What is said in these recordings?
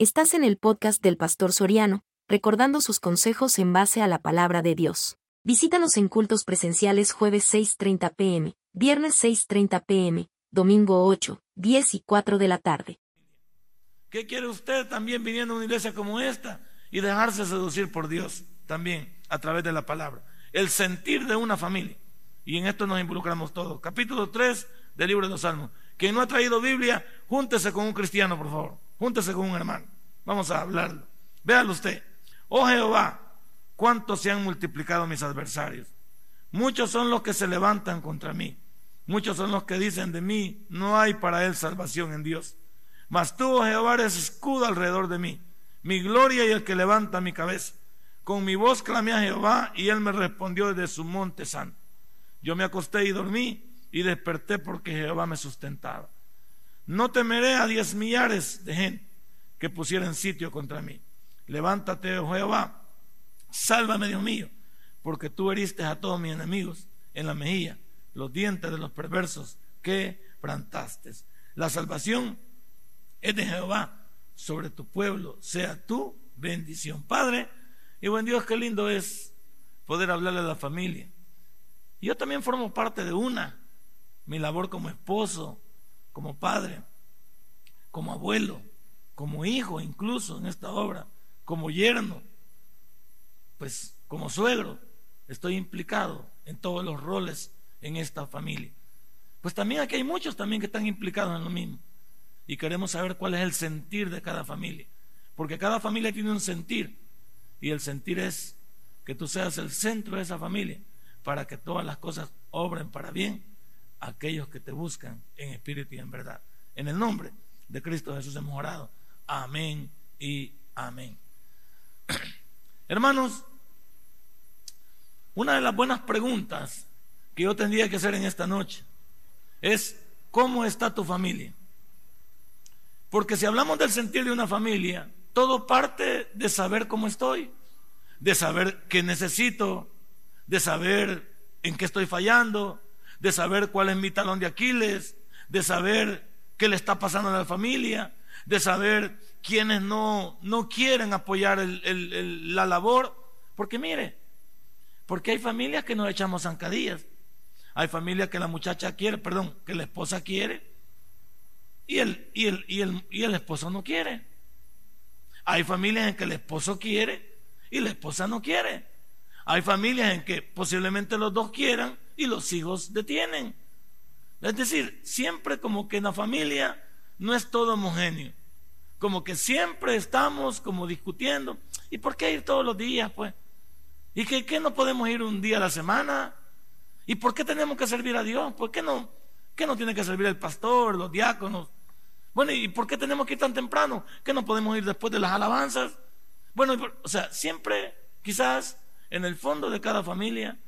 Estás en el podcast del Pastor Soriano, recordando sus consejos en base a la palabra de Dios. Visítanos en cultos presenciales jueves 6.30 pm, viernes 6.30 pm, domingo 8, 10 y 4 de la tarde. ¿Qué quiere usted también viniendo a una iglesia como esta y dejarse seducir por Dios también a través de la palabra? El sentir de una familia. Y en esto nos involucramos todos. Capítulo 3 del libro de los Salmos. Quien no ha traído Biblia, júntese con un cristiano, por favor. Júntese con un hermano. Vamos a hablarlo. Véalo usted. Oh Jehová, cuántos se han multiplicado mis adversarios. Muchos son los que se levantan contra mí. Muchos son los que dicen de mí, no hay para él salvación en Dios. Mas tú, oh Jehová, eres escudo alrededor de mí, mi gloria y el que levanta mi cabeza. Con mi voz clamé a Jehová y él me respondió desde su monte santo. Yo me acosté y dormí y desperté porque Jehová me sustentaba. No temeré a diez millares de gente que pusieran sitio contra mí. Levántate, oh Jehová, sálvame, Dios mío, porque tú heriste a todos mis enemigos en la mejilla, los dientes de los perversos que plantaste. La salvación es de Jehová sobre tu pueblo, sea tu bendición. Padre, y buen Dios, qué lindo es poder hablarle a la familia. Yo también formo parte de una, mi labor como esposo, como padre, como abuelo, como hijo incluso en esta obra, como yerno, pues como suegro, estoy implicado en todos los roles en esta familia. Pues también aquí hay muchos también que están implicados en lo mismo. Y queremos saber cuál es el sentir de cada familia. Porque cada familia tiene un sentir. Y el sentir es que tú seas el centro de esa familia para que todas las cosas obren para bien aquellos que te buscan en espíritu y en verdad. En el nombre de Cristo Jesús hemos orado. Amén y amén. Hermanos, una de las buenas preguntas que yo tendría que hacer en esta noche es, ¿cómo está tu familia? Porque si hablamos del sentir de una familia, todo parte de saber cómo estoy, de saber qué necesito, de saber en qué estoy fallando, de saber cuál es mi talón de Aquiles, de saber qué le está pasando a la familia, de saber quiénes no, no quieren apoyar la labor. Porque mire, porque hay familias que nos echamos zancadillas. Hay familias que la muchacha quiere, perdón, que la esposa quiere y el, y el, y el, y el esposo no quiere. Hay familias en que el esposo quiere y la esposa no quiere. Hay familias en que posiblemente los dos quieran y los hijos detienen. Es decir, siempre como que en la familia no es todo homogéneo. Como que siempre estamos como discutiendo. ¿Y por qué ir todos los días, pues? ¿Y qué, qué no podemos ir un día a la semana? ¿Y por qué tenemos que servir a Dios? ¿Por qué no, qué no tiene que servir el pastor, los diáconos? Bueno, ¿y por qué tenemos que ir tan temprano? ¿Qué no podemos ir después de las alabanzas? Bueno, o sea, siempre, quizás, en el fondo de cada familia,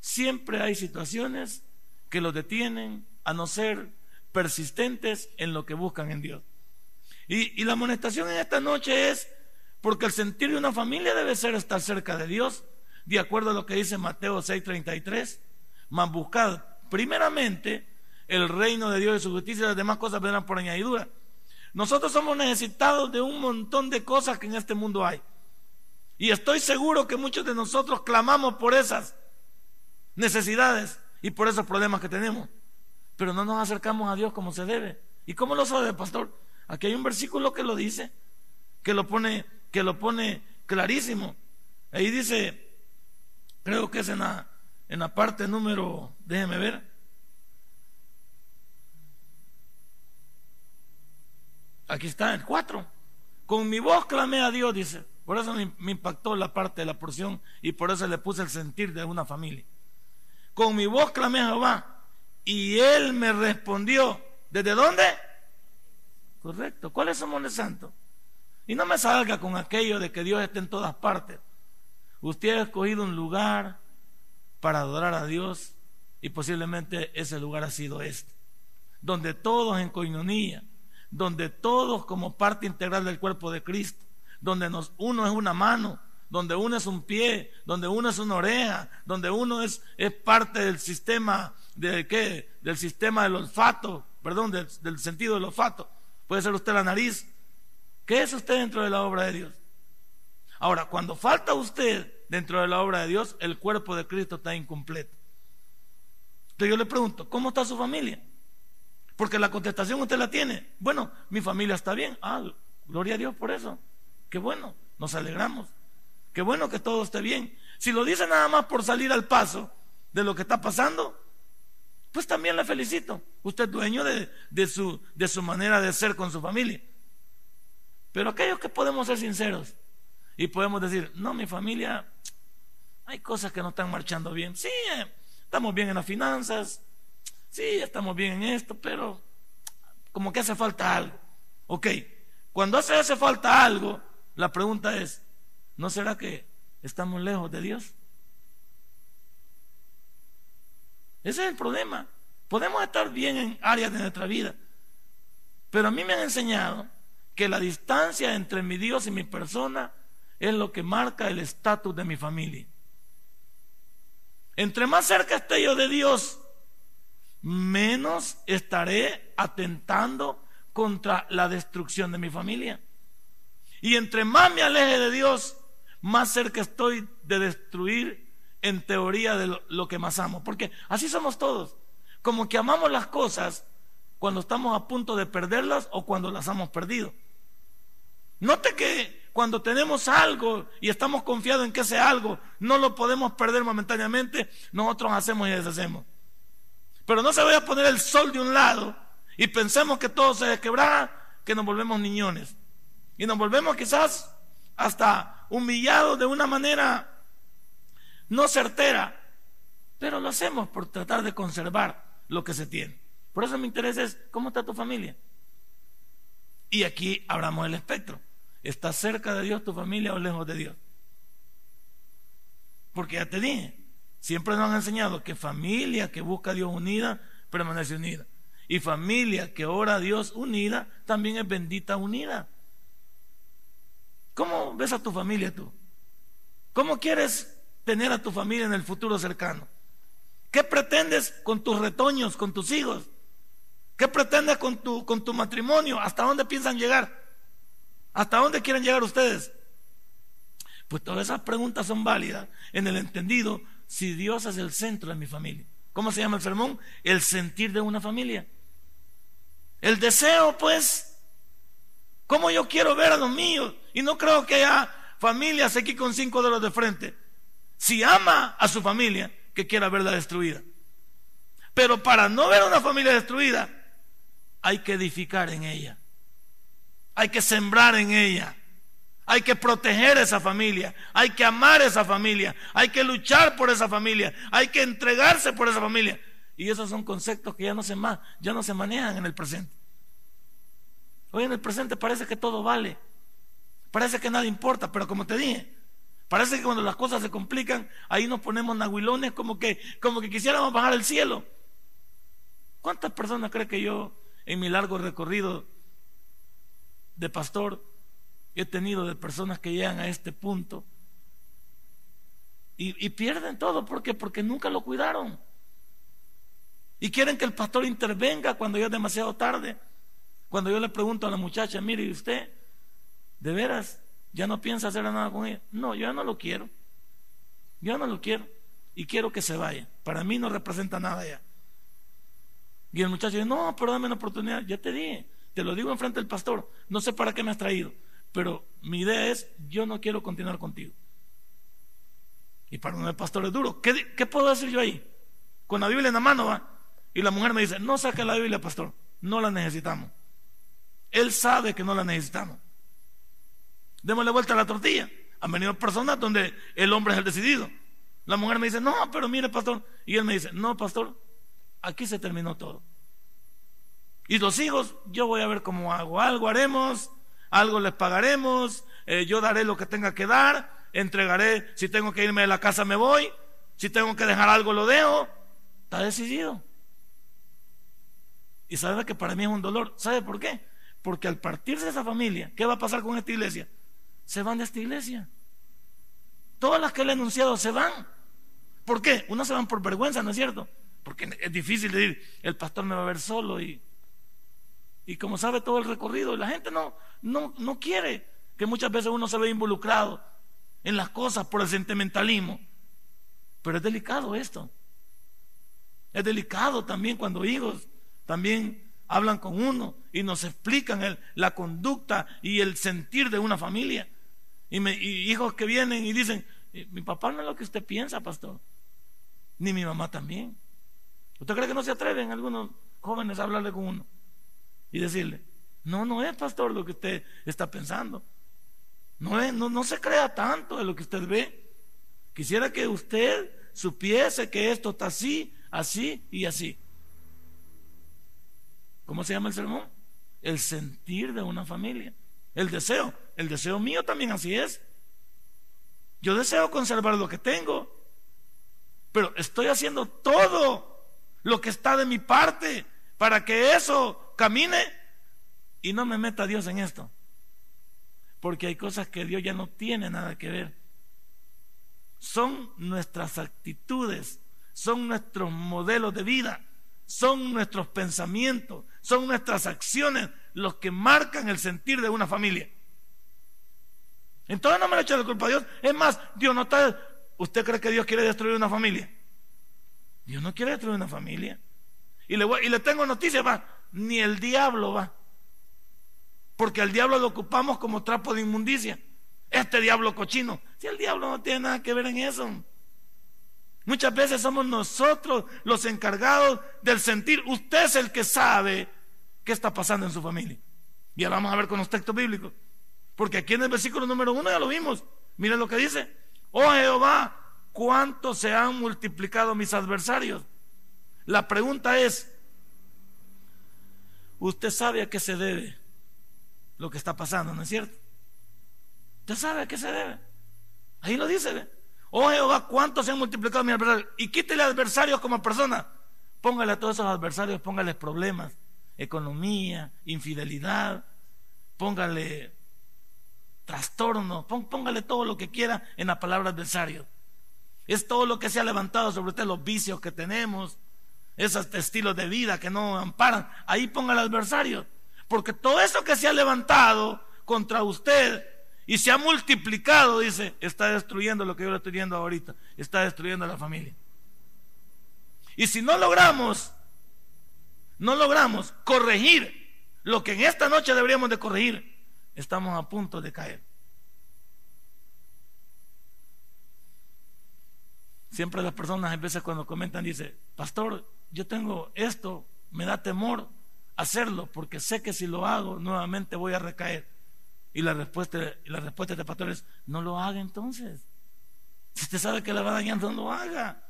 siempre hay situaciones que los detienen a no ser persistentes en lo que buscan en Dios. Y, la amonestación en esta noche es porque el sentir de una familia debe ser estar cerca de Dios, de acuerdo a lo que dice Mateo 6:33, más buscad primeramente el reino de Dios y su justicia y las demás cosas vendrán por añadidura. Nosotros somos necesitados de un montón de cosas que en este mundo hay. Y estoy seguro que muchos de nosotros clamamos por esas necesidades y por esos problemas que tenemos pero no nos acercamos a Dios como se debe. ¿Y cómo lo sabe, pastor? Aquí hay un versículo que lo dice, que lo pone, que lo pone clarísimo. Ahí dice, creo que es en la, en la parte número, déjeme ver. Aquí está, el 4. Con mi voz clamé a Dios, dice. Por eso me, me impactó la parte de la porción y por eso le puse el sentir de una familia. Con mi voz clamé a Jehová y él me respondió, ¿desde dónde? Correcto. ¿Cuál es su monte santo? Y no me salga con aquello de que Dios esté en todas partes. Usted ha escogido un lugar para adorar a Dios y posiblemente ese lugar ha sido este. Donde todos en coinonía, donde todos como parte integral del cuerpo de Cristo, donde nos, uno es una mano, donde uno es un pie, donde uno es una oreja, donde uno es, es parte del sistema de qué? Del sistema del olfato, perdón, del, sentido del olfato. Puede ser usted la nariz, ¿Qué es usted dentro de la obra de Dios? Ahora, cuando falta usted dentro de la obra de Dios, el cuerpo de Cristo está incompleto. Entonces yo le pregunto, ¿cómo está su familia? Porque la contestación usted la tiene. Bueno, mi familia está bien. Ah, gloria a Dios por eso. Qué bueno, nos alegramos. Qué bueno que todo esté bien. Si lo dice nada más por salir al paso de lo que está pasando, pues también le felicito. Usted es dueño de, su, de su manera de ser con su familia. Pero aquellos que podemos ser sinceros y podemos decir, no, mi familia, hay cosas que no están marchando bien. Sí, eh, estamos bien en las finanzas, sí, estamos bien en esto, pero como que hace falta algo. Ok, cuando hace, hace falta algo, la pregunta es, ¿no será que estamos lejos de Dios? Ese es el problema. Podemos estar bien en áreas de nuestra vida, pero a mí me han enseñado que la distancia entre mi Dios y mi persona es lo que marca el estatus de mi familia. Entre más cerca esté yo de Dios, menos estaré atentando contra la destrucción de mi familia. Y entre más me aleje de Dios, más cerca estoy de destruir en teoría de lo, que más amo. Porque así somos todos. Como que amamos las cosas cuando estamos a punto de perderlas o cuando las hemos perdido. Note que cuando tenemos algo y estamos confiados en que ese algo no lo podemos perder momentáneamente, nosotros hacemos y deshacemos. Pero no se vaya a poner el sol de un lado y pensemos que todo se quebrará, que nos volvemos niñones. Y nos volvemos quizás hasta humillados de una manera no certera, pero lo hacemos por tratar de conservar lo que se tiene. Por eso mi interés es, ¿cómo está tu familia? Y aquí abramos el espectro. ¿Está cerca de Dios tu familia o lejos de Dios? Porque ya te dije, siempre nos han enseñado que familia que busca a Dios unida, permanece unida. Y familia que ora a Dios unida, también es bendita unida. ¿Cómo ves a tu familia tú? ¿Cómo quieres tener a tu familia en el futuro cercano? ¿Qué pretendes con tus retoños, con tus hijos? ¿Qué pretendes con tu, con tu matrimonio? ¿Hasta dónde piensan llegar? ¿Hasta dónde quieren llegar ustedes? Pues todas esas preguntas son válidas en el entendido si Dios es el centro de mi familia. ¿Cómo se llama el sermón? El sentir de una familia. El deseo, pues, ¿cómo yo quiero ver a los míos? Y no creo que haya familias aquí con cinco dedos de frente si ama a su familia, que quiera verla destruida. Pero para no ver a una familia destruida, hay que edificar en ella. Hay que sembrar en ella. Hay que proteger esa familia. Hay que amar esa familia. Hay que luchar por esa familia. Hay que entregarse por esa familia. Y esos son conceptos que ya no se, ya no se manejan en el presente. Hoy en el presente parece que todo vale. Parece que nada importa. Pero como te dije, Parece que cuando las cosas se complican, ahí nos ponemos nahuilones como que, como que quisiéramos bajar al cielo. ¿Cuántas personas cree que yo en mi largo recorrido de pastor he tenido de personas que llegan a este punto y, y pierden todo? ¿Por qué? Porque nunca lo cuidaron. Y quieren que el pastor intervenga cuando ya es demasiado tarde. Cuando yo le pregunto a la muchacha, mire, ¿y usted de veras ya no piensa hacer nada con ella. No, yo ya no lo quiero. Yo no lo quiero. Y quiero que se vaya. Para mí no representa nada ya. Y el muchacho dice, no, pero dame una oportunidad. Ya te dije, te lo digo enfrente del pastor. No sé para qué me has traído. Pero mi idea es, yo no quiero continuar contigo. Y para un pastor es duro. ¿Qué, ¿Qué, puedo decir yo ahí? Con la Biblia en la mano va. Y la mujer me dice, no saque la Biblia, pastor. No la necesitamos. Él sabe que no la necesitamos. Démosle vuelta a la tortilla. Han venido personas donde el hombre es el decidido. La mujer me dice, no, pero mire, pastor. Y él me dice, no, pastor, aquí se terminó todo. Y los hijos, yo voy a ver cómo hago. Algo haremos, algo les pagaremos, eh, yo daré lo que tenga que dar, entregaré, si tengo que irme de la casa me voy, si tengo que dejar algo lo dejo. Está decidido. Y sabe que para mí es un dolor. ¿Sabe por qué? Porque al partirse esa familia, ¿qué va a pasar con esta iglesia? Se van de esta iglesia. Todas las que le he anunciado se van. ¿Por qué? Unas se van por vergüenza, ¿no es cierto? Porque es difícil decir, el pastor me va a ver solo y, y como sabe todo el recorrido, la gente no, no, no quiere que muchas veces uno se ve involucrado en las cosas por el sentimentalismo. Pero es delicado esto. Es delicado también cuando hijos también hablan con uno y nos explican la conducta y el sentir de una familia. Y, y hijos que vienen y dicen, mi papá no es lo que usted piensa, pastor. Ni mi mamá también. ¿Usted cree que no se atreven algunos jóvenes a hablarle con uno? Y decirle, no, no es, pastor, lo que usted está pensando. No, es, no, no se crea tanto de lo que usted ve. Quisiera que usted supiese que esto está así, así y así. ¿Cómo se llama el sermón? El sentir de una familia. El deseo. El deseo mío también así es. Yo deseo conservar lo que tengo. Pero estoy haciendo todo lo que está de mi parte para que eso camine y no me meta Dios en esto. Porque hay cosas que Dios ya no tiene nada que ver. Son nuestras actitudes, son nuestros modelos de vida, son nuestros pensamientos, son nuestras acciones los que marcan el sentir de una familia. Entonces no me le eche la culpa a Dios. Es más, Dios no está. ¿Usted cree que Dios quiere destruir una familia? Dios no quiere destruir una familia. Y le, y le tengo noticias, va. Ni el diablo va. Porque al diablo lo ocupamos como trapo de inmundicia. Este diablo cochino. Si el diablo no tiene nada que ver en eso. Muchas veces somos nosotros los encargados del sentir. Usted es el que sabe qué está pasando en su familia. Y ahora vamos a ver con los textos bíblicos. Porque aquí en el versículo número uno ya lo vimos. Miren lo que dice. Oh Jehová, ¿cuánto se han multiplicado mis adversarios? La pregunta es, ¿usted sabe a qué se debe lo que está pasando, no es cierto? ¿Usted sabe a qué se debe? Ahí lo dice. Oh Jehová, ¿cuánto se han multiplicado mis adversarios? Y quítele adversarios como persona. Póngale a todos esos adversarios, póngale problemas, economía, infidelidad, póngale trastorno, póngale todo lo que quiera en la palabra adversario. Es todo lo que se ha levantado sobre usted, los vicios que tenemos, esos estilos de vida que no amparan. Ahí ponga el adversario. Porque todo eso que se ha levantado contra usted y se ha multiplicado, dice, está destruyendo lo que yo le estoy viendo ahorita. Está destruyendo a la familia. Y si no logramos, no logramos corregir lo que en esta noche deberíamos de corregir, estamos a punto de caer. Siempre las personas a veces cuando comentan dice, pastor, yo tengo esto, me da temor hacerlo porque sé que si lo hago nuevamente voy a recaer. Y la respuesta, la respuesta de pastor es, no lo haga entonces. Si usted sabe que le va dañando, no lo haga.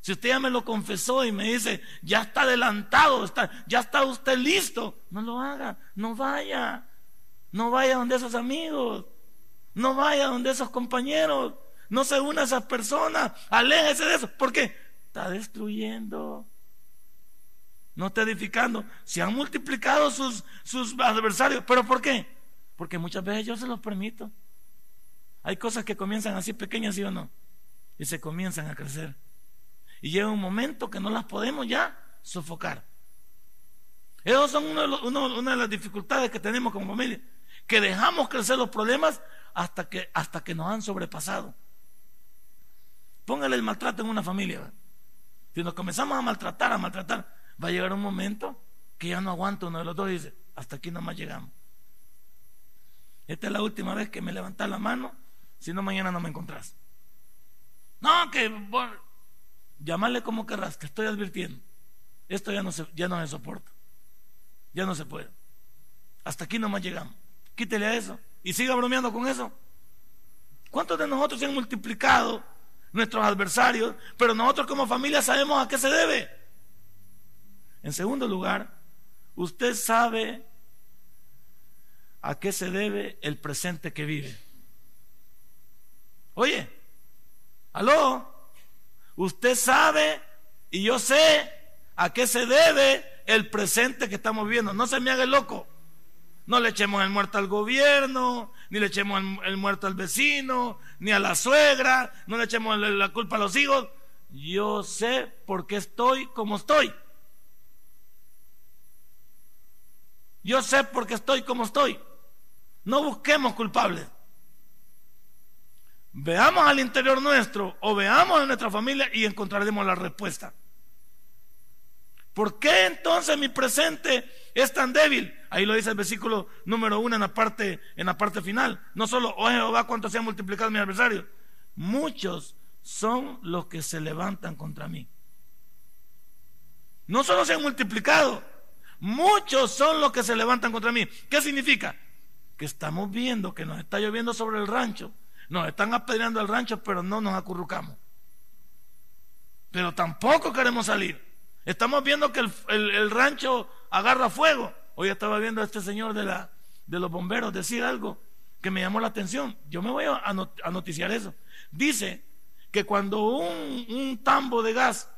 Si usted ya me lo confesó y me dice, ya está adelantado, está, ya está usted listo, no lo haga, no vaya. No vaya donde esos amigos. No vaya donde esos compañeros. No se una a esas personas. Aléjese de eso. ¿Por qué? Está destruyendo. No está edificando. Se han multiplicado sus, sus adversarios. ¿Pero por qué? Porque muchas veces yo se los permito. Hay cosas que comienzan así pequeñas, ¿sí o no? Y se comienzan a crecer. Y llega un momento que no las podemos ya sofocar. Esas son una de las dificultades que tenemos como familia que dejamos crecer los problemas hasta que, hasta que nos han sobrepasado. Póngale el maltrato en una familia. Si nos comenzamos a maltratar, a maltratar, va a llegar un momento que ya no aguanta uno de los dos y dice, hasta aquí nomás llegamos. Esta es la última vez que me levantas la mano, si no mañana no me encontrás. No, que llamarle como querrás, que estoy advirtiendo. Esto ya no se, ya no se soporta. Ya no se puede. Hasta aquí nomás llegamos. Quítele a eso. Y siga bromeando con eso. ¿Cuántos de nosotros se han multiplicado nuestros adversarios? Pero nosotros como familia sabemos a qué se debe. En segundo lugar, usted sabe a qué se debe el presente que vive. Oye, aló, usted sabe y yo sé a qué se debe el presente que estamos viviendo. No se me haga loco. No le echemos el muerto al gobierno, ni le echemos el, muerto al vecino, ni a la suegra, no le echemos la culpa a los hijos. Yo sé por qué estoy como estoy. Yo sé por qué estoy como estoy. No busquemos culpables. Veamos al interior nuestro o veamos en nuestra familia y encontraremos la respuesta. ¿Por qué entonces mi presente es tan débil? Ahí lo dice el versículo número uno en la parte, en la parte final. No solo, oh Jehová, cuánto se ha multiplicado mi adversario. Muchos son los que se levantan contra mí. No solo se han multiplicado, muchos son los que se levantan contra mí. ¿Qué significa? Que estamos viendo que nos está lloviendo sobre el rancho. Nos están apedreando el rancho, pero no nos acurrucamos. Pero tampoco queremos salir. Estamos viendo que el, rancho agarra fuego. Hoy estaba viendo a este señor de, la, de los bomberos decir algo que me llamó la atención. Yo me voy a, noticiar eso. Dice que cuando un, tambo de gas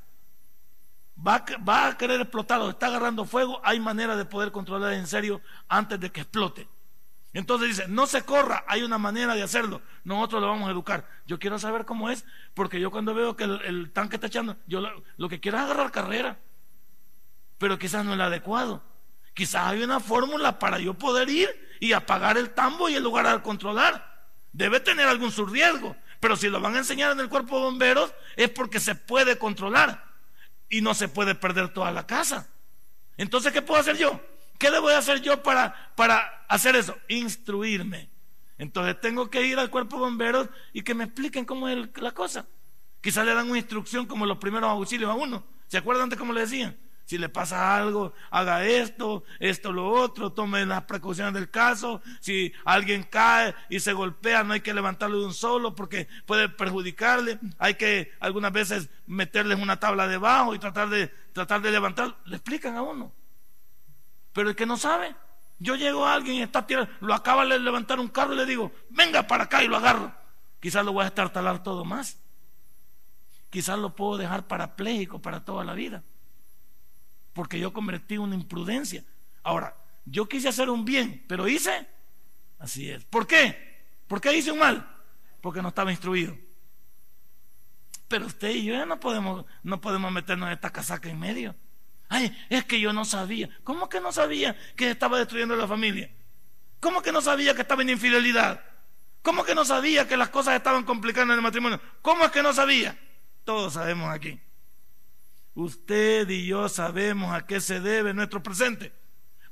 va, va, a querer explotar o está agarrando fuego, hay manera de poder controlar en serio antes de que explote. Entonces dice, no se corra, hay una manera de hacerlo. Nosotros lo vamos a educar. Yo quiero saber cómo es, porque yo cuando veo que el, tanque está echando, yo lo, que quiero es agarrar carrera. Pero quizás no es el adecuado. Quizás hay una fórmula para yo poder ir y apagar el tambo y el lugar al controlar. Debe tener algún surriesgo. Pero si lo van a enseñar en el cuerpo de bomberos, es porque se puede controlar. Y no se puede perder toda la casa. Entonces, ¿qué puedo hacer yo? ¿Qué debo de hacer yo para, para hacer eso? Instruirme. Entonces tengo que ir al cuerpo de bomberos y que me expliquen cómo es la cosa. Quizás le dan una instrucción como los primeros auxilios a uno. ¿Se acuerdan de cómo le decían? Si le pasa algo, haga esto, esto, lo otro, tome las precauciones del caso. Si alguien cae y se golpea, no hay que levantarlo de un solo porque puede perjudicarle. Hay que algunas veces meterles una tabla debajo y tratar de, tratar de levantarlo. Le explican a uno. Pero el que no sabe, yo llego a alguien y está tirando, lo acaba de levantar un carro y le digo, venga para acá y lo agarro. Quizás lo voy a estar talar todo más. Quizás lo puedo dejar parapléjico para toda la vida. Porque yo convertí una imprudencia. Ahora, yo quise hacer un bien, pero hice. Así es. ¿Por qué? ¿Por qué hice un mal? Porque no estaba instruido. Pero usted y yo ya no podemos, no podemos meternos en esta casaca en medio. Ay, es que yo no sabía. ¿Cómo que no sabía que estaba destruyendo la familia? ¿Cómo que no sabía que estaba en infidelidad? ¿Cómo que no sabía que las cosas estaban complicando en el matrimonio? ¿Cómo es que no sabía? Todos sabemos aquí. Usted y yo sabemos a qué se debe nuestro presente.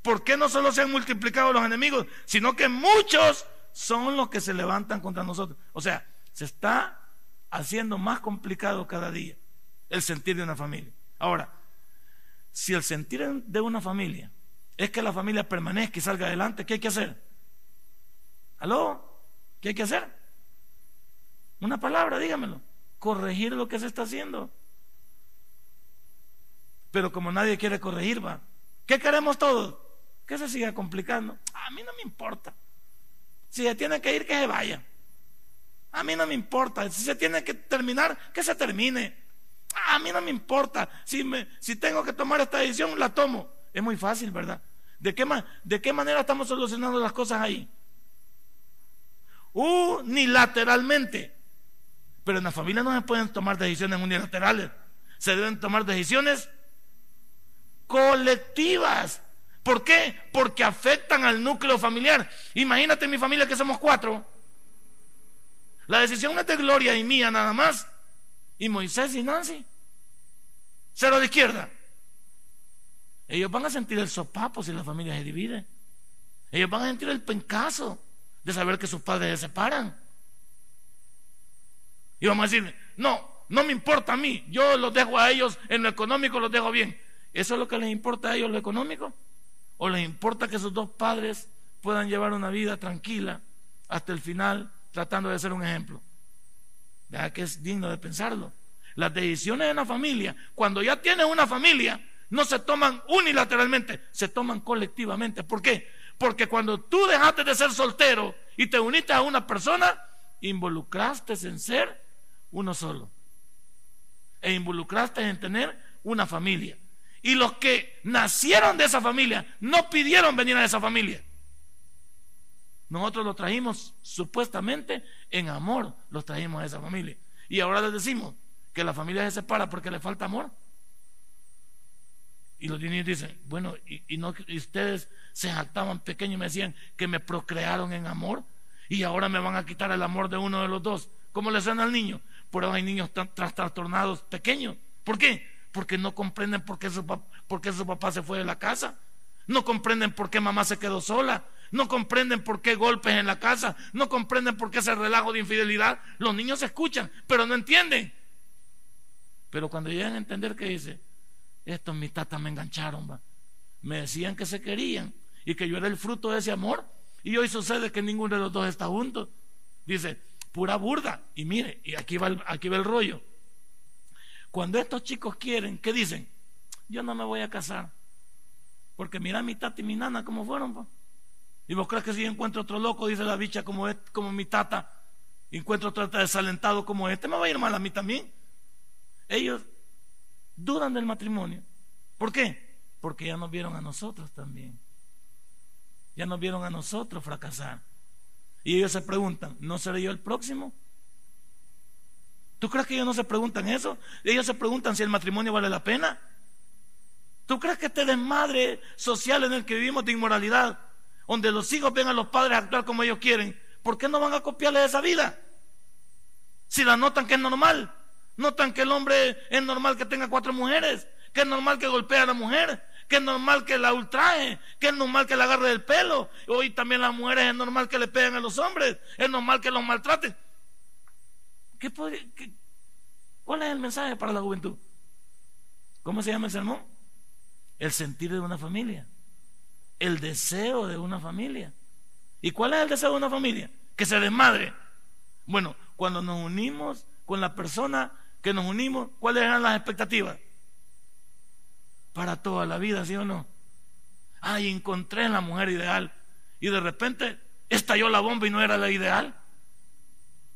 ¿Por qué no solo se han multiplicado los enemigos, sino que muchos son los que se levantan contra nosotros? O sea, se está haciendo más complicado cada día el sentir de una familia. Ahora, si el sentir de una familia es que la familia permanezca y salga adelante, ¿qué hay que hacer? ¿Aló? ¿Qué hay que hacer? Una palabra, dígamelo. Corregir lo que se está haciendo. Pero como nadie quiere corregir, va. ¿Qué queremos todos? Que se siga complicando. A mí no me importa. Si se tiene que ir, que se vaya. A mí no me importa. Si se tiene que terminar, que se termine. A mí no me importa. Si, me, si tengo que tomar esta decisión, la tomo. Es muy fácil, ¿verdad? ¿De qué, ¿De qué manera estamos solucionando las cosas ahí? Unilateralmente. Pero en la familia no se pueden tomar decisiones unilaterales. Se deben tomar decisiones colectivas. ¿Por qué? Porque afectan al núcleo familiar. Imagínate mi familia que somos cuatro. La decisión es de Gloria y mía nada más. Y Moisés y Nancy. Cero de izquierda. Ellos van a sentir el sopapo si la familia se divide. Ellos van a sentir el pencazo de saber que sus padres se separan. Y vamos a decir, no, no me importa a mí, yo los dejo a ellos en lo económico, los dejo bien. ¿Eso es lo que les importa a ellos, lo económico? ¿O les importa que sus dos padres puedan llevar una vida tranquila hasta el final, tratando de ser un ejemplo? Que es digno de pensarlo. Las decisiones en la familia, cuando ya tienes una familia, no se toman unilateralmente, se toman colectivamente. ¿Por qué? Porque cuando tú dejaste de ser soltero y te uniste a una persona, involucraste en ser uno solo. E involucraste en tener una familia. Y los que nacieron de esa familia no pidieron venir a esa familia. Nosotros los trajimos supuestamente en amor, los trajimos a esa familia. Y ahora les decimos que la familia se separa porque le falta amor. Y los niños dicen, bueno, y, no, ustedes se jactaban pequeños y me decían que me procrearon en amor y ahora me van a quitar el amor de uno de los dos. ¿Cómo le suena al niño? Por hay niños trastornados pequeños. ¿Por qué? Porque no comprenden por qué, su, por qué su papá se fue de la casa. No comprenden por qué mamá se quedó sola. No comprenden por qué golpes en la casa. No comprenden por qué ese relajo de infidelidad. Los niños escuchan, pero no entienden. Pero cuando llegan a entender que dice, estos mis tatas me engancharon, me decían que se querían y que yo era el fruto de ese amor. Y hoy sucede que ninguno de los dos está junto. Dice, pura burda. Y mire, y aquí va el, aquí va el rollo. Cuando estos chicos quieren, ¿qué dicen? Yo no me voy a casar. Porque mira mi tata y mi nana cómo fueron. Y vos crees que si encuentro otro loco, dice la bicha, como, como mi tata, encuentro otro desalentado como este, me va a ir mal a mí también. Ellos dudan del matrimonio. ¿Por qué? Porque ya nos vieron a nosotros también. Ya nos vieron a nosotros fracasar. Y ellos se preguntan, ¿no seré yo el próximo? ¿Tú crees que ellos no se preguntan eso? Ellos se preguntan si el matrimonio vale la pena. ¿Tú crees que este desmadre social en el que vivimos de inmoralidad, donde los hijos ven a los padres actuar como ellos quieren, ¿por qué no van a copiarle esa vida? Si la notan que es normal. Notan que el hombre es normal que tenga cuatro mujeres, que es normal que golpee a la mujer, que es normal que la ultraje, que es normal que la agarre del pelo. Hoy también las mujeres es normal que le peguen a los hombres, es normal que los maltraten. ¿Qué ¿Cuál es el mensaje para la juventud? ¿Cómo se llama el sermón? El sentir de una familia, el deseo de una familia. ¿Y cuál es el deseo de una familia? Que se desmadre. Bueno, cuando nos unimos con la persona que nos unimos, ¿cuáles eran las expectativas? Para toda la vida, ¿sí o no? Ay, encontré la mujer ideal. Y de repente estalló la bomba y no era la ideal.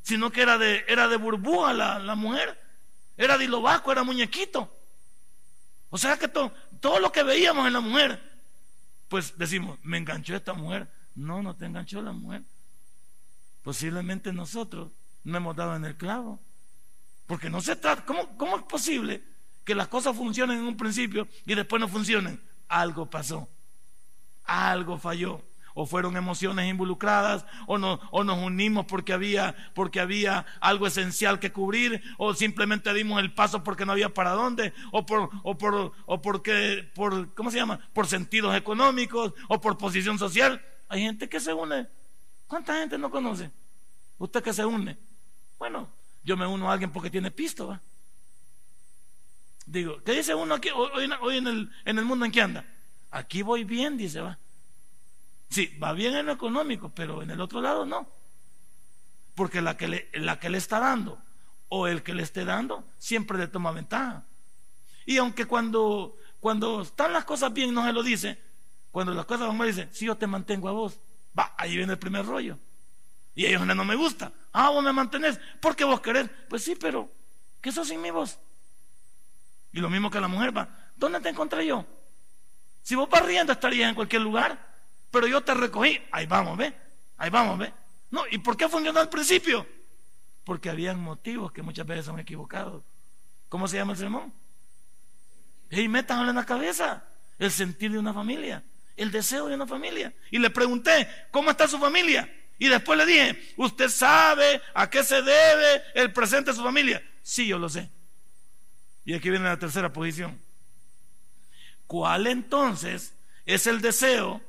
Sino que era de, era de burbuja la, la mujer. Era de hilo era muñequito. O sea que todo lo que veíamos en la mujer, pues decimos, me enganchó esta mujer. No, no te enganchó la mujer. Posiblemente nosotros no hemos dado en el clavo. Porque no se trata, ¿cómo, ¿cómo es posible que las cosas funcionen en un principio y después no funcionen? Algo pasó, algo falló o fueron emociones involucradas, o, no, o nos unimos porque había, porque había algo esencial que cubrir, o simplemente dimos el paso porque no había para dónde, o por, o por, o porque, por, ¿cómo se llama? Por sentidos económicos, o por posición social. Hay gente que se une. ¿Cuánta gente no conoce? Usted que se une. Bueno, yo me uno a alguien porque tiene pisto, ¿va? Digo, ¿qué dice uno aquí hoy, en, el, en el mundo en que anda? Aquí voy bien, dice, va. Sí, va bien en lo económico, pero en el otro lado no. Porque la que le, la que le está dando o el que le esté dando siempre le toma ventaja. Y aunque cuando, cuando están las cosas bien no se lo dice, cuando las cosas van mal dice, si yo te mantengo a vos, va, ahí viene el primer rollo. Y ellos no me gusta. Ah, vos me mantenés porque vos querés. Pues sí, pero ¿qué sos sin mi voz? Y lo mismo que la mujer va. ¿Dónde te encontré yo? Si vos vas riendo estarías en cualquier lugar, pero yo te recogí. Ahí vamos, ve. Ahí vamos, ve. No, ¿y por qué funcionó al principio? Porque habían motivos que muchas veces son equivocados. ¿Cómo se llama el sermón? Y métanlo en la cabeza. El sentir de una familia, el deseo de una familia. Y le pregunté, ¿cómo está su familia? Y después le dije, ¿usted sabe a qué se debe el presente de su familia? Sí, yo lo sé. Y aquí viene la tercera posición. ¿Cuál entonces es el deseo